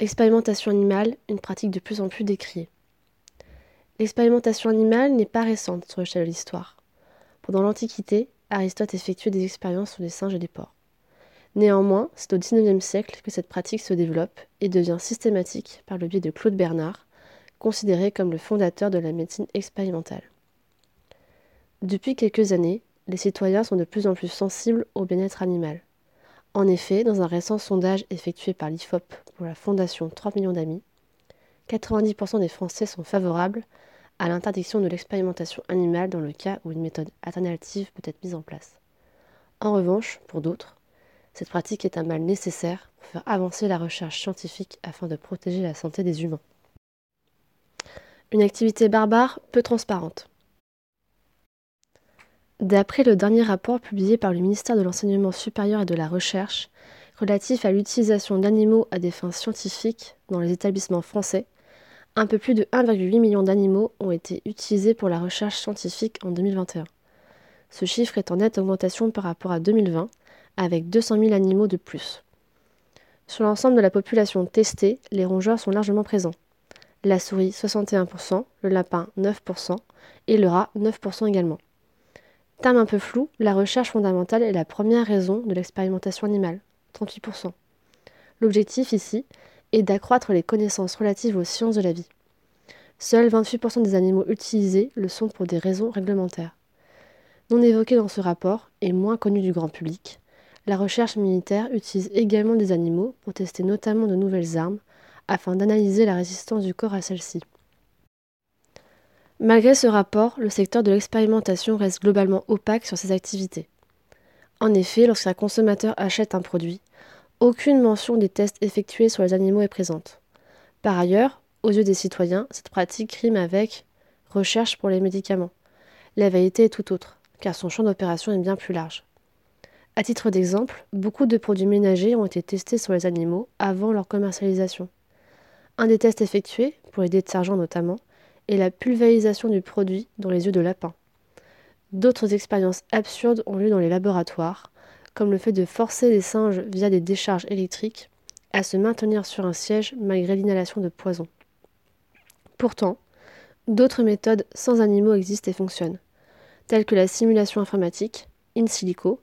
Expérimentation animale, une pratique de plus en plus décriée. L'expérimentation animale n'est pas récente sur l'échelle de l'histoire. Pendant l'Antiquité, Aristote effectuait des expériences sur les singes et les porcs. Néanmoins, c'est au XIXe siècle que cette pratique se développe et devient systématique par le biais de Claude Bernard, considéré comme le fondateur de la médecine expérimentale. Depuis quelques années, les citoyens sont de plus en plus sensibles au bien-être animal. En effet, dans un récent sondage effectué par l'IFOP pour la Fondation 30 millions d'amis, 90% des Français sont favorables à l'interdiction de l'expérimentation animale dans le cas où une méthode alternative peut être mise en place. En revanche, pour d'autres, cette pratique est un mal nécessaire pour faire avancer la recherche scientifique afin de protéger la santé des humains. Une activité barbare peu transparente. D'après le dernier rapport publié par le ministère de l'Enseignement supérieur et de la Recherche relatif à l'utilisation d'animaux à des fins scientifiques dans les établissements français, un peu plus de 1,8 million d'animaux ont été utilisés pour la recherche scientifique en 2021. Ce chiffre est en nette augmentation par rapport à 2020, avec 200 000 animaux de plus. Sur l'ensemble de la population testée, les rongeurs sont largement présents. La souris 61%, le lapin 9% et le rat 9% également. Terme un peu flou, la recherche fondamentale est la première raison de l'expérimentation animale, 38%. L'objectif ici est d'accroître les connaissances relatives aux sciences de la vie. Seuls 28% des animaux utilisés le sont pour des raisons réglementaires. Non évoqué dans ce rapport et moins connu du grand public, la recherche militaire utilise également des animaux pour tester notamment de nouvelles armes afin d'analyser la résistance du corps à celles-ci. Malgré ce rapport, le secteur de l'expérimentation reste globalement opaque sur ses activités. En effet, lorsqu'un consommateur achète un produit, aucune mention des tests effectués sur les animaux est présente. Par ailleurs, aux yeux des citoyens, cette pratique rime avec recherche pour les médicaments. La vérité est tout autre, car son champ d'opération est bien plus large. À titre d'exemple, beaucoup de produits ménagers ont été testés sur les animaux avant leur commercialisation. Un des tests effectués, pour les détergents notamment, et la pulvérisation du produit dans les yeux de lapin. D'autres expériences absurdes ont lieu dans les laboratoires, comme le fait de forcer les singes via des décharges électriques à se maintenir sur un siège malgré l'inhalation de poison. Pourtant, d'autres méthodes sans animaux existent et fonctionnent, telles que la simulation informatique, in silico,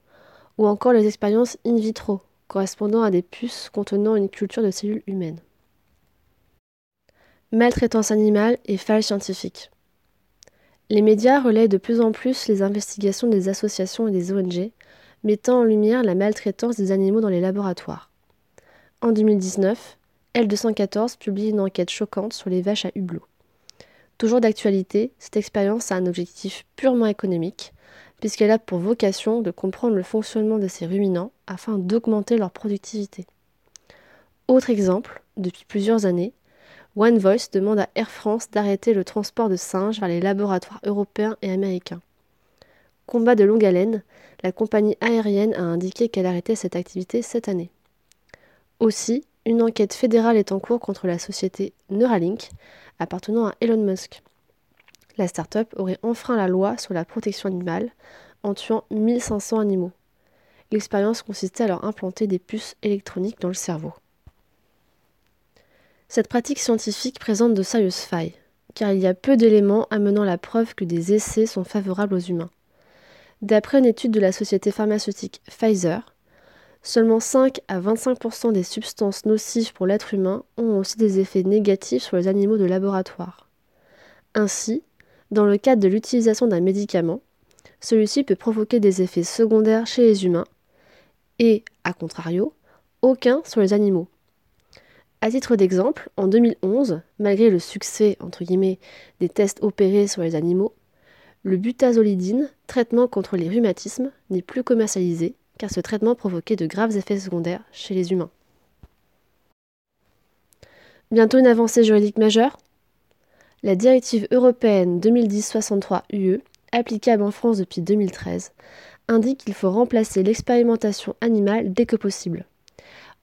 ou encore les expériences in vitro, correspondant à des puces contenant une culture de cellules humaines. Maltraitance animale et failles scientifiques. Les médias relaient de plus en plus les investigations des associations et des ONG, mettant en lumière la maltraitance des animaux dans les laboratoires. En 2019, L214 publie une enquête choquante sur les vaches à hublot. Toujours d'actualité, cette expérience a un objectif purement économique, puisqu'elle a pour vocation de comprendre le fonctionnement de ces ruminants afin d'augmenter leur productivité. Autre exemple, depuis plusieurs années, One Voice demande à Air France d'arrêter le transport de singes vers les laboratoires européens et américains. Combat de longue haleine, la compagnie aérienne a indiqué qu'elle arrêtait cette activité cette année. Aussi, une enquête fédérale est en cours contre la société Neuralink, appartenant à Elon Musk. La start-up aurait enfreint la loi sur la protection animale en tuant 1500 animaux. L'expérience consistait à leur implanter des puces électroniques dans le cerveau. Cette pratique scientifique présente de sérieuses failles, car il y a peu d'éléments amenant la preuve que des essais sont favorables aux humains. D'après une étude de la société pharmaceutique Pfizer, seulement 5 à 25% des substances nocives pour l'être humain ont aussi des effets négatifs sur les animaux de laboratoire. Ainsi, dans le cadre de l'utilisation d'un médicament, celui-ci peut provoquer des effets secondaires chez les humains et, à contrario, aucun sur les animaux. À titre d'exemple, en 2011, malgré le succès entre guillemets, des tests opérés sur les animaux, le butazolidine, traitement contre les rhumatismes, n'est plus commercialisé car ce traitement provoquait de graves effets secondaires chez les humains. Bientôt une avancée juridique majeure? La directive européenne 2010-63 UE, applicable en France depuis 2013, indique qu'il faut remplacer l'expérimentation animale dès que possible.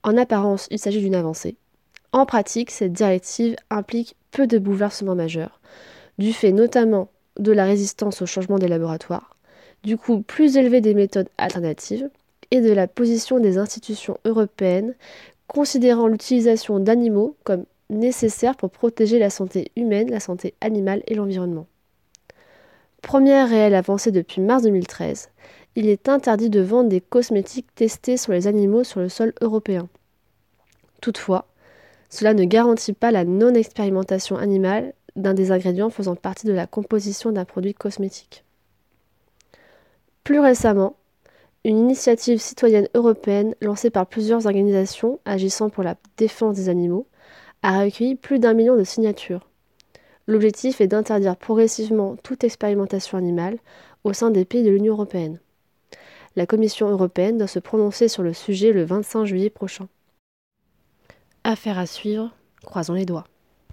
En apparence, il s'agit d'une avancée, en pratique, cette directive implique peu de bouleversements majeurs, du fait notamment de la résistance au changement des laboratoires, du coût plus élevé des méthodes alternatives et de la position des institutions européennes considérant l'utilisation d'animaux comme nécessaire pour protéger la santé humaine, la santé animale et l'environnement. Première réelle avancée depuis mars 2013, il est interdit de vendre des cosmétiques testés sur les animaux sur le sol européen. Toutefois, cela ne garantit pas la non-expérimentation animale d'un des ingrédients faisant partie de la composition d'un produit cosmétique. Plus récemment, une initiative citoyenne européenne lancée par plusieurs organisations agissant pour la défense des animaux a recueilli plus d'un million de signatures. L'objectif est d'interdire progressivement toute expérimentation animale au sein des pays de l'Union européenne. La Commission européenne doit se prononcer sur le sujet le 25 juillet prochain. Affaire à suivre, croisons les doigts.